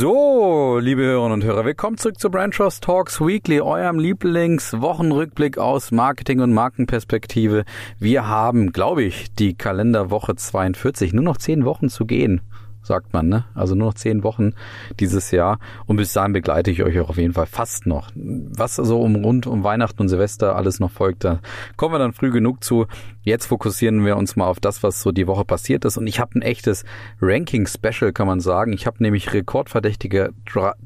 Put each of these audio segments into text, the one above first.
So, liebe Hörerinnen und Hörer, willkommen zurück zu Brand Trust Talks Weekly, eurem Lieblingswochenrückblick aus Marketing und Markenperspektive. Wir haben, glaube ich, die Kalenderwoche 42, nur noch zehn Wochen zu gehen sagt man, ne? Also nur noch zehn Wochen dieses Jahr. Und bis dahin begleite ich euch auch auf jeden Fall fast noch. Was so um rund um Weihnachten und Silvester alles noch folgt, da kommen wir dann früh genug zu. Jetzt fokussieren wir uns mal auf das, was so die Woche passiert ist. Und ich habe ein echtes Ranking-Special, kann man sagen. Ich habe nämlich rekordverdächtige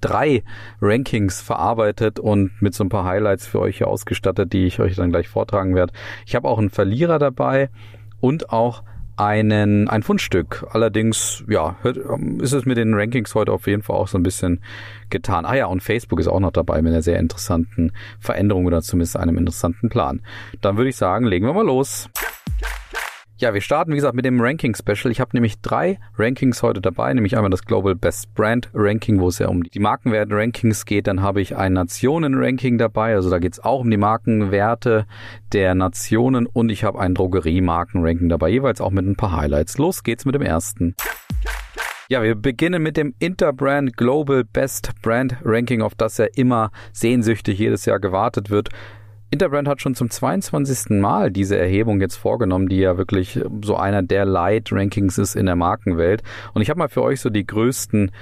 drei Rankings verarbeitet und mit so ein paar Highlights für euch hier ausgestattet, die ich euch dann gleich vortragen werde. Ich habe auch einen Verlierer dabei und auch einen, ein Fundstück. Allerdings, ja, ist es mit den Rankings heute auf jeden Fall auch so ein bisschen getan. Ah ja, und Facebook ist auch noch dabei mit einer sehr interessanten Veränderung oder zumindest einem interessanten Plan. Dann würde ich sagen, legen wir mal los. Ja, wir starten, wie gesagt, mit dem Ranking-Special. Ich habe nämlich drei Rankings heute dabei, nämlich einmal das Global Best Brand Ranking, wo es ja um die Markenwert-Rankings geht. Dann habe ich ein Nationen-Ranking dabei, also da geht es auch um die Markenwerte der Nationen. Und ich habe ein Drogerie-Marken-Ranking dabei, jeweils auch mit ein paar Highlights. Los geht's mit dem ersten. Ja, wir beginnen mit dem Interbrand Global Best Brand Ranking, auf das ja immer sehnsüchtig jedes Jahr gewartet wird. Interbrand hat schon zum 22. Mal diese Erhebung jetzt vorgenommen, die ja wirklich so einer der Light-Rankings ist in der Markenwelt. Und ich habe mal für euch so die größten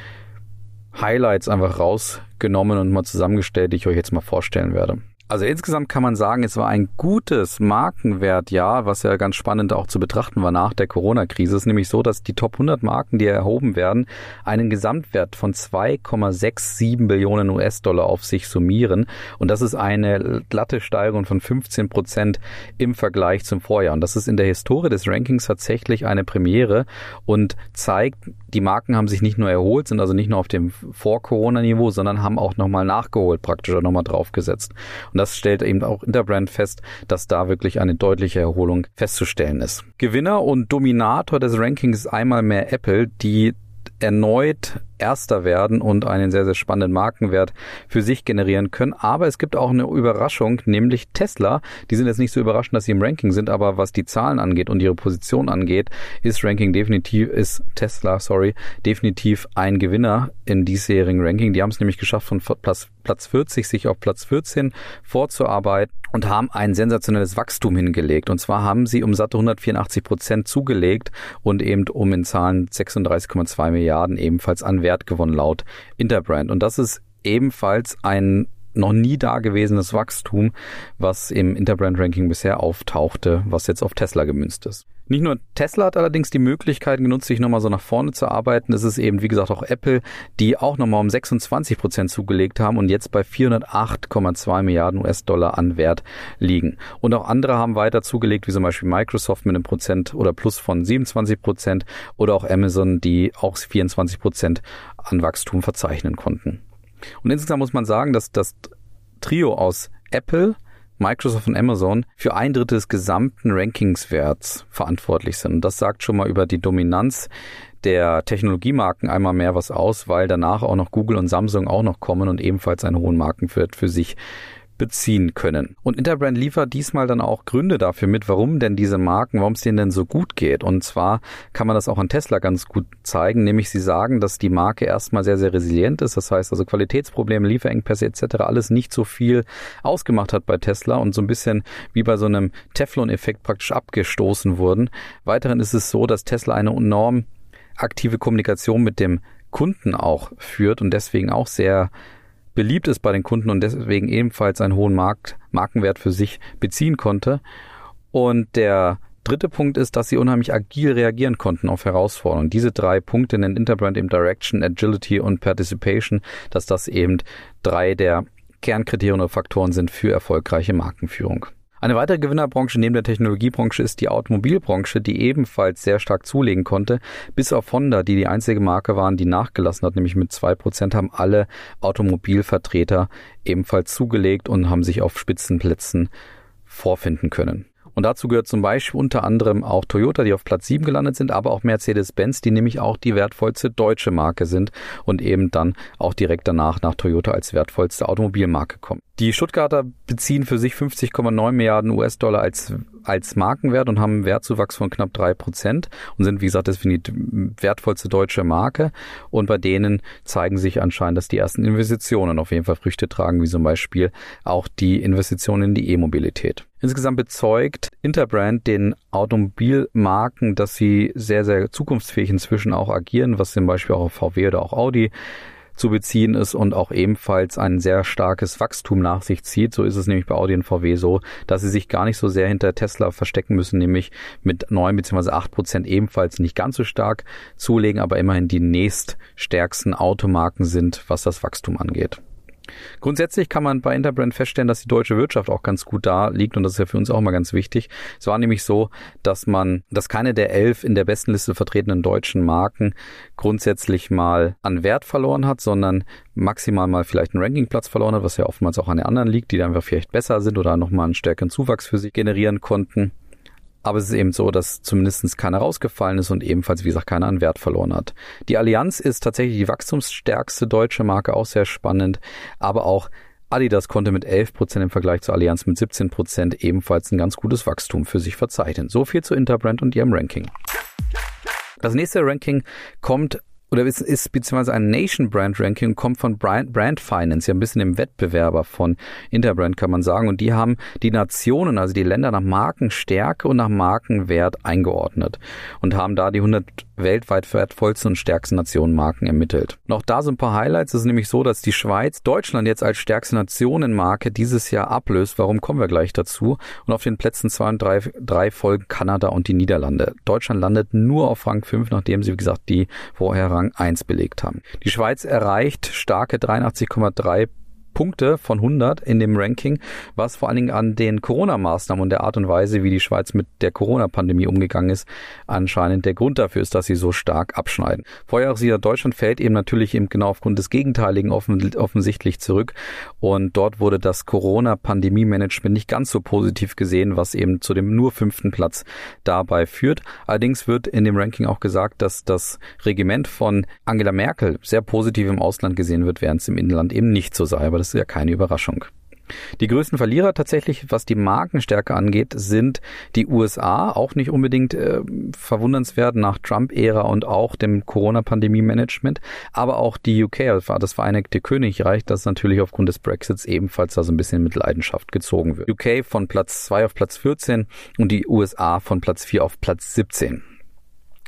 Highlights einfach rausgenommen und mal zusammengestellt, die ich euch jetzt mal vorstellen werde. Also insgesamt kann man sagen, es war ein gutes Markenwertjahr, was ja ganz spannend auch zu betrachten war nach der Corona-Krise. Es ist nämlich so, dass die Top 100 Marken, die erhoben werden, einen Gesamtwert von 2,67 Billionen US-Dollar auf sich summieren. Und das ist eine glatte Steigerung von 15 Prozent im Vergleich zum Vorjahr. Und das ist in der Historie des Rankings tatsächlich eine Premiere und zeigt, die Marken haben sich nicht nur erholt, sind also nicht nur auf dem Vor-Corona-Niveau, sondern haben auch nochmal nachgeholt, praktisch nochmal draufgesetzt. Und das stellt eben auch Interbrand fest, dass da wirklich eine deutliche Erholung festzustellen ist. Gewinner und Dominator des Rankings ist einmal mehr Apple, die erneut Erster werden und einen sehr, sehr spannenden Markenwert für sich generieren können. Aber es gibt auch eine Überraschung, nämlich Tesla. Die sind jetzt nicht so überraschend, dass sie im Ranking sind, aber was die Zahlen angeht und ihre Position angeht, ist Ranking definitiv, ist Tesla, sorry, definitiv ein Gewinner in diesjährigen Ranking. Die haben es nämlich geschafft, von Platz, Platz 40 sich auf Platz 14 vorzuarbeiten und haben ein sensationelles Wachstum hingelegt. Und zwar haben sie um satte 184 Prozent zugelegt und eben um in Zahlen 36,2 Milliarden ebenfalls an Wert Wert gewonnen laut Interbrand. Und das ist ebenfalls ein noch nie dagewesenes Wachstum, was im Interbrand-Ranking bisher auftauchte, was jetzt auf Tesla gemünzt ist. Nicht nur Tesla hat allerdings die Möglichkeit genutzt, sich nochmal so nach vorne zu arbeiten. Es ist eben, wie gesagt, auch Apple, die auch nochmal um 26 Prozent zugelegt haben und jetzt bei 408,2 Milliarden US-Dollar an Wert liegen. Und auch andere haben weiter zugelegt, wie zum Beispiel Microsoft mit einem Prozent oder Plus von 27 Prozent oder auch Amazon, die auch 24 Prozent an Wachstum verzeichnen konnten. Und insgesamt muss man sagen, dass das Trio aus Apple, Microsoft und Amazon für ein Drittel des gesamten Rankingswerts verantwortlich sind. Und das sagt schon mal über die Dominanz der Technologiemarken einmal mehr was aus, weil danach auch noch Google und Samsung auch noch kommen und ebenfalls einen hohen Markenwert für sich beziehen können. Und Interbrand liefert diesmal dann auch Gründe dafür mit, warum denn diese Marken, warum es denen denn so gut geht. Und zwar kann man das auch an Tesla ganz gut zeigen, nämlich sie sagen, dass die Marke erstmal sehr, sehr resilient ist. Das heißt also Qualitätsprobleme, Lieferengpässe etc. alles nicht so viel ausgemacht hat bei Tesla und so ein bisschen wie bei so einem Teflon-Effekt praktisch abgestoßen wurden. Weiterhin ist es so, dass Tesla eine enorm aktive Kommunikation mit dem Kunden auch führt und deswegen auch sehr beliebt ist bei den Kunden und deswegen ebenfalls einen hohen Markt, Markenwert für sich beziehen konnte. Und der dritte Punkt ist, dass sie unheimlich agil reagieren konnten auf Herausforderungen. Diese drei Punkte nennt Interbrand eben Direction, Agility und Participation, dass das eben drei der Kernkriterien oder Faktoren sind für erfolgreiche Markenführung. Eine weitere Gewinnerbranche neben der Technologiebranche ist die Automobilbranche, die ebenfalls sehr stark zulegen konnte. Bis auf Honda, die die einzige Marke waren, die nachgelassen hat, nämlich mit zwei Prozent, haben alle Automobilvertreter ebenfalls zugelegt und haben sich auf Spitzenplätzen vorfinden können. Und dazu gehört zum Beispiel unter anderem auch Toyota, die auf Platz 7 gelandet sind, aber auch Mercedes-Benz, die nämlich auch die wertvollste deutsche Marke sind und eben dann auch direkt danach nach Toyota als wertvollste Automobilmarke kommen. Die Stuttgarter beziehen für sich 50,9 Milliarden US-Dollar als, als Markenwert und haben einen Wertzuwachs von knapp drei Prozent und sind, wie gesagt, deswegen die wertvollste deutsche Marke. Und bei denen zeigen sich anscheinend, dass die ersten Investitionen auf jeden Fall Früchte tragen, wie zum Beispiel auch die Investitionen in die E-Mobilität. Insgesamt bezeugt Interbrand den Automobilmarken, dass sie sehr, sehr zukunftsfähig inzwischen auch agieren, was zum Beispiel auch auf VW oder auch Audi zu beziehen ist und auch ebenfalls ein sehr starkes Wachstum nach sich zieht. So ist es nämlich bei Audi und VW so, dass sie sich gar nicht so sehr hinter Tesla verstecken müssen, nämlich mit neun bzw. acht Prozent ebenfalls nicht ganz so stark zulegen, aber immerhin die nächststärksten Automarken sind, was das Wachstum angeht. Grundsätzlich kann man bei Interbrand feststellen, dass die deutsche Wirtschaft auch ganz gut da liegt und das ist ja für uns auch mal ganz wichtig. Es war nämlich so, dass man, dass keine der elf in der besten Liste vertretenen deutschen Marken grundsätzlich mal an Wert verloren hat, sondern maximal mal vielleicht einen Rankingplatz verloren hat, was ja oftmals auch an den anderen liegt, die dann einfach vielleicht besser sind oder nochmal einen stärkeren Zuwachs für sich generieren konnten. Aber es ist eben so, dass zumindest keiner rausgefallen ist und ebenfalls, wie gesagt, keiner an Wert verloren hat. Die Allianz ist tatsächlich die wachstumsstärkste deutsche Marke, auch sehr spannend. Aber auch Adidas konnte mit 11 Prozent im Vergleich zur Allianz mit 17 Prozent ebenfalls ein ganz gutes Wachstum für sich verzeichnen. So viel zu Interbrand und ihrem Ranking. Das nächste Ranking kommt oder ist, ist beziehungsweise ein Nation Brand Ranking kommt von Brand, Brand Finance, ja ein bisschen im Wettbewerber von Interbrand kann man sagen. Und die haben die Nationen, also die Länder nach Markenstärke und nach Markenwert eingeordnet und haben da die 100 weltweit wertvollsten und stärksten Nationenmarken ermittelt. Noch da so ein paar Highlights. Es ist nämlich so, dass die Schweiz Deutschland jetzt als stärkste Nationenmarke dieses Jahr ablöst. Warum kommen wir gleich dazu? Und auf den Plätzen zwei und drei, drei folgen Kanada und die Niederlande. Deutschland landet nur auf Rang 5, nachdem sie, wie gesagt, die vorher Rang 1 belegt haben. Die Schweiz erreicht starke 83,3 Punkte von 100 in dem Ranking, was vor allen Dingen an den Corona-Maßnahmen und der Art und Weise, wie die Schweiz mit der Corona-Pandemie umgegangen ist, anscheinend der Grund dafür ist, dass sie so stark abschneiden. Vorjahressieger Deutschland fällt eben natürlich eben genau aufgrund des Gegenteiligen offen, offensichtlich zurück und dort wurde das Corona-Pandemie-Management nicht ganz so positiv gesehen, was eben zu dem nur fünften Platz dabei führt. Allerdings wird in dem Ranking auch gesagt, dass das Regiment von Angela Merkel sehr positiv im Ausland gesehen wird, während es im Inland eben nicht so sei. Aber das ist ja keine Überraschung. Die größten Verlierer tatsächlich, was die Markenstärke angeht, sind die USA, auch nicht unbedingt äh, verwundernswert nach Trump-Ära und auch dem Corona-Pandemie-Management, aber auch die UK, also das Vereinigte Königreich, das natürlich aufgrund des Brexits ebenfalls da so ein bisschen mit Leidenschaft gezogen wird. UK von Platz 2 auf Platz 14 und die USA von Platz 4 auf Platz 17.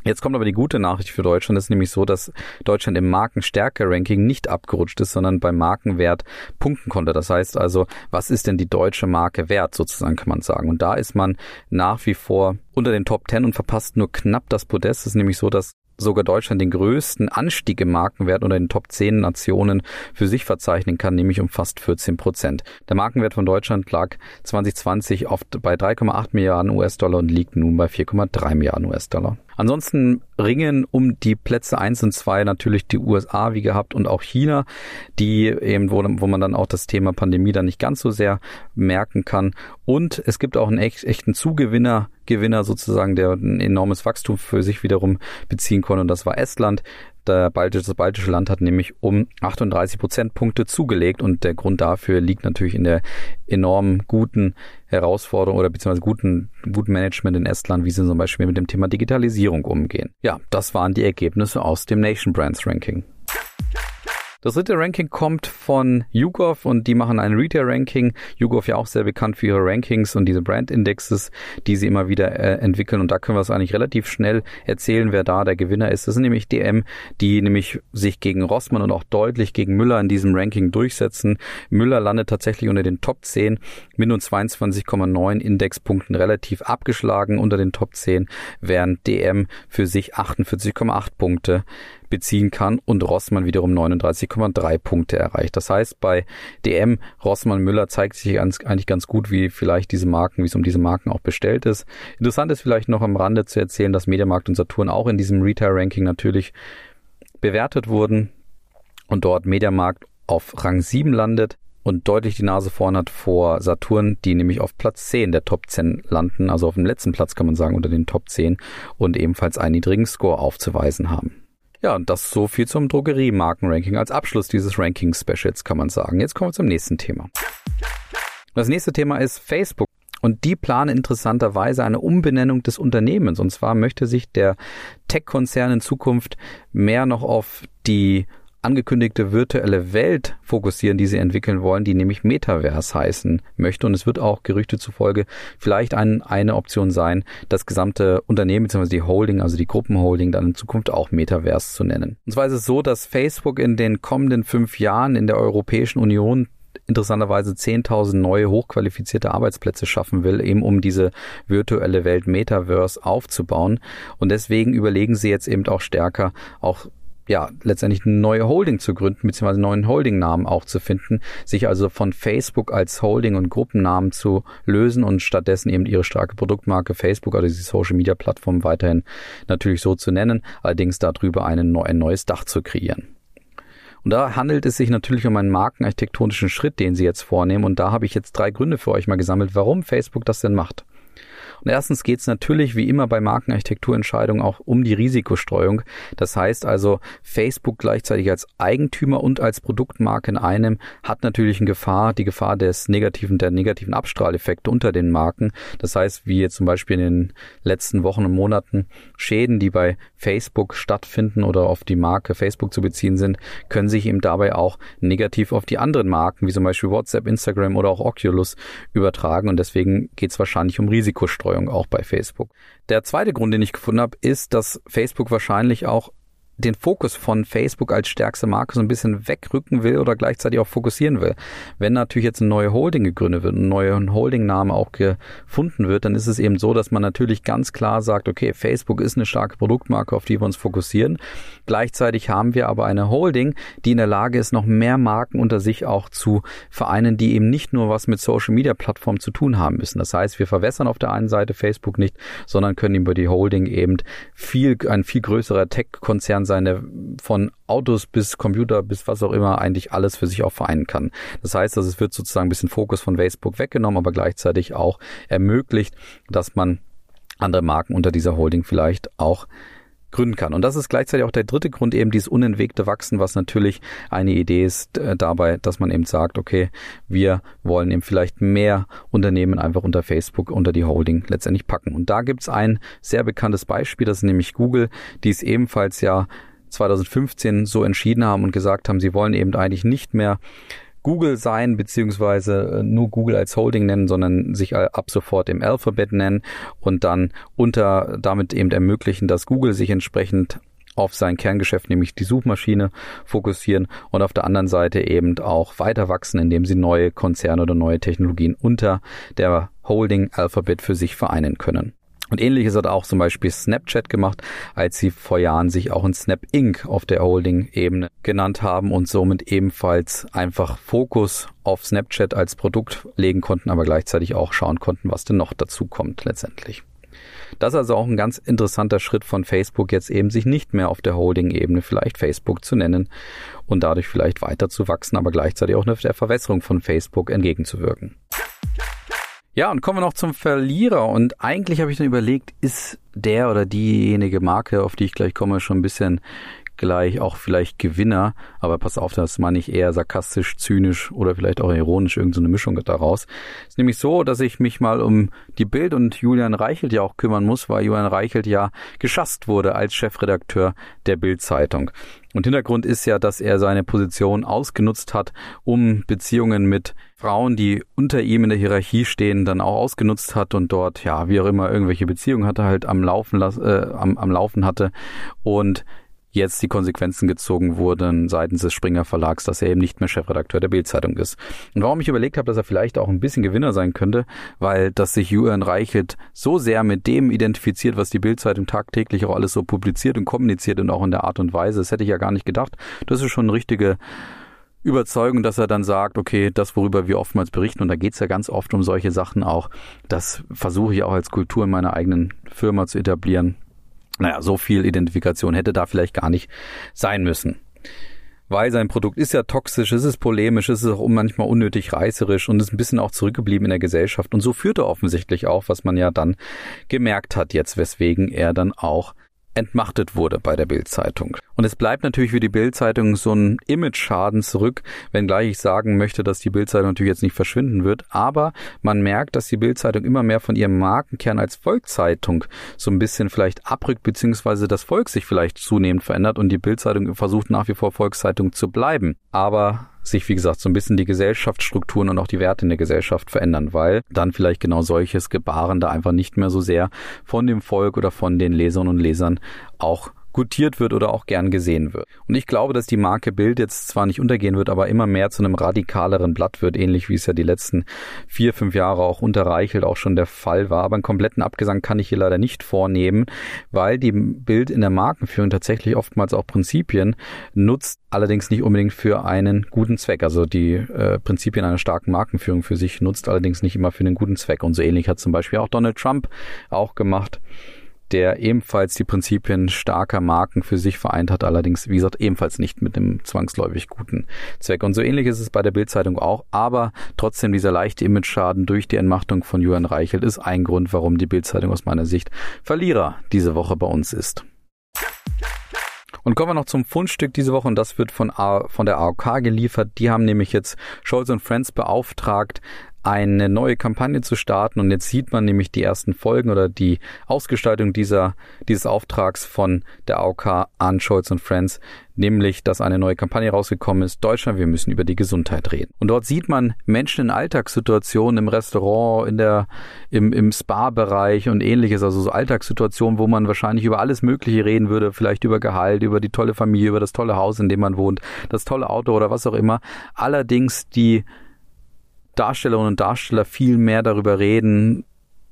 Jetzt kommt aber die gute Nachricht für Deutschland. Das ist nämlich so, dass Deutschland im Markenstärke-Ranking nicht abgerutscht ist, sondern beim Markenwert punkten konnte. Das heißt also, was ist denn die deutsche Marke wert, sozusagen kann man sagen. Und da ist man nach wie vor unter den Top 10 und verpasst nur knapp das Podest. Es ist nämlich so, dass sogar Deutschland den größten Anstieg im Markenwert unter den Top 10 Nationen für sich verzeichnen kann, nämlich um fast 14 Prozent. Der Markenwert von Deutschland lag 2020 oft bei 3,8 Milliarden US-Dollar und liegt nun bei 4,3 Milliarden US-Dollar. Ansonsten ringen um die Plätze eins und zwei natürlich die USA wie gehabt und auch China, die eben, wo, wo man dann auch das Thema Pandemie dann nicht ganz so sehr merken kann. Und es gibt auch einen echt, echten Zugewinner, Gewinner sozusagen, der ein enormes Wachstum für sich wiederum beziehen konnte und das war Estland. Der baltische, das baltische Land hat nämlich um 38 Prozentpunkte zugelegt und der Grund dafür liegt natürlich in der enorm guten Herausforderung oder beziehungsweise guten, guten Management in Estland, wie sie zum Beispiel mit dem Thema Digitalisierung umgehen. Ja, das waren die Ergebnisse aus dem Nation Brands Ranking. Das dritte Ranking kommt von YouGov und die machen ein Retail-Ranking. YouGov ja auch sehr bekannt für ihre Rankings und diese Brand-Indexes, die sie immer wieder äh, entwickeln. Und da können wir es eigentlich relativ schnell erzählen, wer da der Gewinner ist. Das sind nämlich DM, die nämlich sich gegen Rossmann und auch deutlich gegen Müller in diesem Ranking durchsetzen. Müller landet tatsächlich unter den Top 10 mit nur 22,9 Indexpunkten relativ abgeschlagen unter den Top 10, während DM für sich 48,8 Punkte beziehen kann und Rossmann wiederum 39,3 Punkte erreicht. Das heißt, bei DM Rossmann Müller zeigt sich ganz, eigentlich ganz gut, wie vielleicht diese Marken, wie es um diese Marken auch bestellt ist. Interessant ist vielleicht noch am Rande zu erzählen, dass Mediamarkt und Saturn auch in diesem Retail-Ranking natürlich bewertet wurden und dort Mediamarkt auf Rang 7 landet und deutlich die Nase vorn hat vor Saturn, die nämlich auf Platz 10 der Top 10 landen, also auf dem letzten Platz kann man sagen unter den Top 10 und ebenfalls einen niedrigen Score aufzuweisen haben. Ja, und das so viel zum Drogeriemarkenranking. Als Abschluss dieses Ranking-Specials kann man sagen. Jetzt kommen wir zum nächsten Thema. Das nächste Thema ist Facebook. Und die planen interessanterweise eine Umbenennung des Unternehmens. Und zwar möchte sich der Tech-Konzern in Zukunft mehr noch auf die angekündigte virtuelle Welt fokussieren, die sie entwickeln wollen, die nämlich Metaverse heißen möchte. Und es wird auch Gerüchte zufolge vielleicht ein, eine Option sein, das gesamte Unternehmen bzw. die Holding, also die Gruppenholding, dann in Zukunft auch Metaverse zu nennen. Und zwar ist es so, dass Facebook in den kommenden fünf Jahren in der Europäischen Union interessanterweise 10.000 neue hochqualifizierte Arbeitsplätze schaffen will, eben um diese virtuelle Welt Metaverse aufzubauen. Und deswegen überlegen sie jetzt eben auch stärker, auch ja, letztendlich eine neue Holding zu gründen, beziehungsweise einen neuen Holding-Namen auch zu finden, sich also von Facebook als Holding- und Gruppennamen zu lösen und stattdessen eben ihre starke Produktmarke Facebook, also diese Social-Media-Plattform weiterhin natürlich so zu nennen, allerdings darüber einen, ein neues Dach zu kreieren. Und da handelt es sich natürlich um einen markenarchitektonischen Schritt, den Sie jetzt vornehmen. Und da habe ich jetzt drei Gründe für euch mal gesammelt, warum Facebook das denn macht. Und erstens geht es natürlich wie immer bei Markenarchitekturentscheidungen auch um die Risikostreuung. Das heißt also, Facebook gleichzeitig als Eigentümer und als Produktmarke in einem hat natürlich eine Gefahr, die Gefahr des negativen, der negativen Abstrahleffekte unter den Marken. Das heißt, wie jetzt zum Beispiel in den letzten Wochen und Monaten Schäden, die bei Facebook stattfinden oder auf die Marke Facebook zu beziehen sind, können sich eben dabei auch negativ auf die anderen Marken, wie zum Beispiel WhatsApp, Instagram oder auch Oculus übertragen. Und deswegen geht es wahrscheinlich um Risikostreuung. Betreuung auch bei Facebook. Der zweite Grund, den ich gefunden habe, ist, dass Facebook wahrscheinlich auch den Fokus von Facebook als stärkste Marke so ein bisschen wegrücken will oder gleichzeitig auch fokussieren will. Wenn natürlich jetzt eine neue Holding gegründet wird, ein neuer Holding-Name auch gefunden wird, dann ist es eben so, dass man natürlich ganz klar sagt, okay, Facebook ist eine starke Produktmarke, auf die wir uns fokussieren. Gleichzeitig haben wir aber eine Holding, die in der Lage ist, noch mehr Marken unter sich auch zu vereinen, die eben nicht nur was mit Social-Media-Plattformen zu tun haben müssen. Das heißt, wir verwässern auf der einen Seite Facebook nicht, sondern können über die Holding eben viel, ein viel größerer Tech-Konzern kann sein, der von Autos bis Computer bis was auch immer eigentlich alles für sich auch vereinen kann. Das heißt, dass es wird sozusagen ein bisschen Fokus von Facebook weggenommen, aber gleichzeitig auch ermöglicht, dass man andere Marken unter dieser Holding vielleicht auch gründen kann. Und das ist gleichzeitig auch der dritte Grund, eben dieses unentwegte Wachsen, was natürlich eine Idee ist äh, dabei, dass man eben sagt, okay, wir wollen eben vielleicht mehr Unternehmen einfach unter Facebook, unter die Holding letztendlich packen. Und da gibt's ein sehr bekanntes Beispiel, das ist nämlich Google, die es ebenfalls ja 2015 so entschieden haben und gesagt haben, sie wollen eben eigentlich nicht mehr Google sein, beziehungsweise äh, nur Google als Holding nennen, sondern sich ab sofort im Alphabet nennen und dann unter damit eben ermöglichen, dass Google sich entsprechend auf sein Kerngeschäft, nämlich die Suchmaschine, fokussieren und auf der anderen Seite eben auch weiter wachsen, indem sie neue Konzerne oder neue Technologien unter der Holding Alphabet für sich vereinen können. Und ähnliches hat auch zum Beispiel Snapchat gemacht, als sie vor Jahren sich auch in Snap Inc. auf der Holding-Ebene genannt haben und somit ebenfalls einfach Fokus auf Snapchat als Produkt legen konnten, aber gleichzeitig auch schauen konnten, was denn noch dazu kommt letztendlich. Das ist also auch ein ganz interessanter Schritt von Facebook, jetzt eben sich nicht mehr auf der Holding-Ebene vielleicht Facebook zu nennen und dadurch vielleicht weiter zu wachsen, aber gleichzeitig auch der Verwässerung von Facebook entgegenzuwirken. Ja, und kommen wir noch zum Verlierer. Und eigentlich habe ich dann überlegt, ist der oder diejenige Marke, auf die ich gleich komme, schon ein bisschen gleich auch vielleicht Gewinner, aber pass auf, das meine ich eher sarkastisch, zynisch oder vielleicht auch ironisch, irgendeine so Mischung daraus. Ist nämlich so, dass ich mich mal um die Bild und Julian Reichelt ja auch kümmern muss, weil Julian Reichelt ja geschasst wurde als Chefredakteur der Bild-Zeitung. Und Hintergrund ist ja, dass er seine Position ausgenutzt hat, um Beziehungen mit Frauen, die unter ihm in der Hierarchie stehen, dann auch ausgenutzt hat und dort, ja, wie auch immer, irgendwelche Beziehungen hatte, halt am Laufen, äh, am, am Laufen hatte. Und jetzt die Konsequenzen gezogen wurden seitens des Springer Verlags, dass er eben nicht mehr Chefredakteur der Bildzeitung ist. Und warum ich überlegt habe, dass er vielleicht auch ein bisschen Gewinner sein könnte, weil dass sich Julian Reichelt so sehr mit dem identifiziert, was die Bildzeitung tagtäglich auch alles so publiziert und kommuniziert und auch in der Art und Weise, das hätte ich ja gar nicht gedacht. Das ist schon eine richtige Überzeugung, dass er dann sagt, okay, das, worüber wir oftmals berichten, und da geht's ja ganz oft um solche Sachen auch, das versuche ich auch als Kultur in meiner eigenen Firma zu etablieren naja, so viel Identifikation hätte da vielleicht gar nicht sein müssen. Weil sein Produkt ist ja toxisch, es ist polemisch, es ist auch manchmal unnötig reißerisch und ist ein bisschen auch zurückgeblieben in der Gesellschaft. Und so führt er offensichtlich auch, was man ja dann gemerkt hat jetzt, weswegen er dann auch entmachtet wurde bei der Bildzeitung. Und es bleibt natürlich für die Bildzeitung so ein Image-Schaden zurück, wenngleich ich sagen möchte, dass die Bildzeitung natürlich jetzt nicht verschwinden wird. Aber man merkt, dass die Bildzeitung immer mehr von ihrem Markenkern als Volkszeitung so ein bisschen vielleicht abrückt, beziehungsweise das Volk sich vielleicht zunehmend verändert und die Bildzeitung versucht nach wie vor Volkszeitung zu bleiben. Aber sich, wie gesagt, so ein bisschen die Gesellschaftsstrukturen und auch die Werte in der Gesellschaft verändern, weil dann vielleicht genau solches Gebaren da einfach nicht mehr so sehr von dem Volk oder von den Lesern und Lesern auch gutiert wird oder auch gern gesehen wird. Und ich glaube, dass die Marke Bild jetzt zwar nicht untergehen wird, aber immer mehr zu einem radikaleren Blatt wird, ähnlich wie es ja die letzten vier, fünf Jahre auch unter Reichelt auch schon der Fall war. Aber einen kompletten Abgesang kann ich hier leider nicht vornehmen, weil die Bild in der Markenführung tatsächlich oftmals auch Prinzipien nutzt, allerdings nicht unbedingt für einen guten Zweck. Also die äh, Prinzipien einer starken Markenführung für sich nutzt allerdings nicht immer für einen guten Zweck. Und so ähnlich hat zum Beispiel auch Donald Trump auch gemacht der ebenfalls die Prinzipien starker Marken für sich vereint hat, allerdings, wie gesagt, ebenfalls nicht mit dem zwangsläufig guten Zweck. Und so ähnlich ist es bei der Bildzeitung auch, aber trotzdem dieser leichte Image-Schaden durch die Entmachtung von Johann Reichelt ist ein Grund, warum die Bildzeitung aus meiner Sicht Verlierer diese Woche bei uns ist. Und kommen wir noch zum Fundstück diese Woche und das wird von, A von der AOK geliefert. Die haben nämlich jetzt Scholz und Friends beauftragt, eine neue Kampagne zu starten. Und jetzt sieht man nämlich die ersten Folgen oder die Ausgestaltung dieser, dieses Auftrags von der AOK an Scholz und Friends, nämlich, dass eine neue Kampagne rausgekommen ist. Deutschland, wir müssen über die Gesundheit reden. Und dort sieht man Menschen in Alltagssituationen im Restaurant, in der, im, im Spa-Bereich und ähnliches, also so Alltagssituationen, wo man wahrscheinlich über alles Mögliche reden würde, vielleicht über Gehalt, über die tolle Familie, über das tolle Haus, in dem man wohnt, das tolle Auto oder was auch immer. Allerdings die Darstellerinnen und Darsteller viel mehr darüber reden,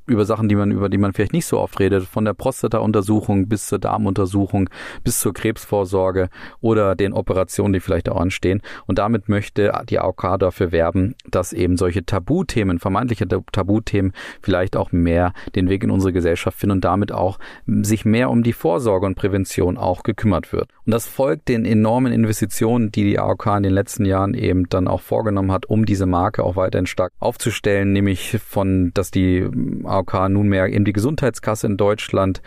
über Sachen, die man, über die man vielleicht nicht so oft redet, von der Prostata-Untersuchung bis zur Darmuntersuchung, bis zur Krebsvorsorge oder den Operationen, die vielleicht auch anstehen. Und damit möchte die AOK dafür werben, dass eben solche Tabuthemen, vermeintliche Tabuthemen vielleicht auch mehr den Weg in unsere Gesellschaft finden und damit auch sich mehr um die Vorsorge und Prävention auch gekümmert wird. Und das folgt den enormen Investitionen, die die AOK in den letzten Jahren eben dann auch vorgenommen hat, um diese Marke auch weiterhin stark aufzustellen, nämlich von, dass die AOK nunmehr eben die Gesundheitskasse in Deutschland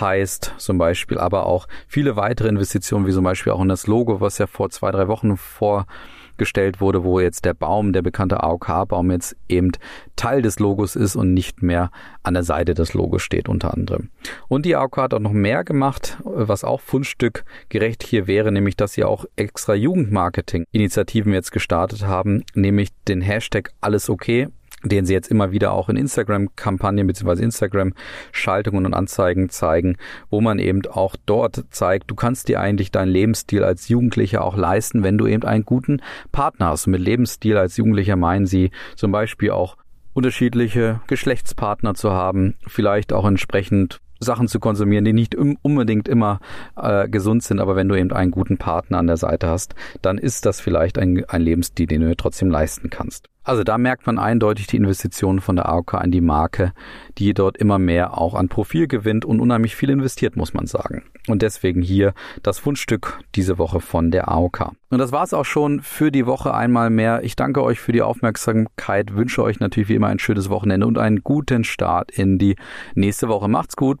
heißt zum Beispiel, aber auch viele weitere Investitionen, wie zum Beispiel auch in das Logo, was ja vor zwei, drei Wochen vorgestellt wurde, wo jetzt der Baum, der bekannte AOK-Baum jetzt eben Teil des Logos ist und nicht mehr an der Seite des Logos steht unter anderem. Und die AOK hat auch noch mehr gemacht, was auch Fundstück gerecht hier wäre, nämlich dass sie auch extra Jugendmarketing-Initiativen jetzt gestartet haben, nämlich den Hashtag alles okay den sie jetzt immer wieder auch in Instagram-Kampagnen bzw. Instagram-Schaltungen und Anzeigen zeigen, wo man eben auch dort zeigt, du kannst dir eigentlich deinen Lebensstil als Jugendlicher auch leisten, wenn du eben einen guten Partner hast. Und mit Lebensstil als Jugendlicher meinen sie zum Beispiel auch unterschiedliche Geschlechtspartner zu haben, vielleicht auch entsprechend Sachen zu konsumieren, die nicht unbedingt immer äh, gesund sind, aber wenn du eben einen guten Partner an der Seite hast, dann ist das vielleicht ein, ein Lebensstil, den du trotzdem leisten kannst. Also da merkt man eindeutig die Investitionen von der AOK in die Marke, die dort immer mehr auch an Profil gewinnt und unheimlich viel investiert, muss man sagen. Und deswegen hier das Fundstück diese Woche von der AOK. Und das war's auch schon für die Woche einmal mehr. Ich danke euch für die Aufmerksamkeit, wünsche euch natürlich wie immer ein schönes Wochenende und einen guten Start in die nächste Woche. Macht's gut,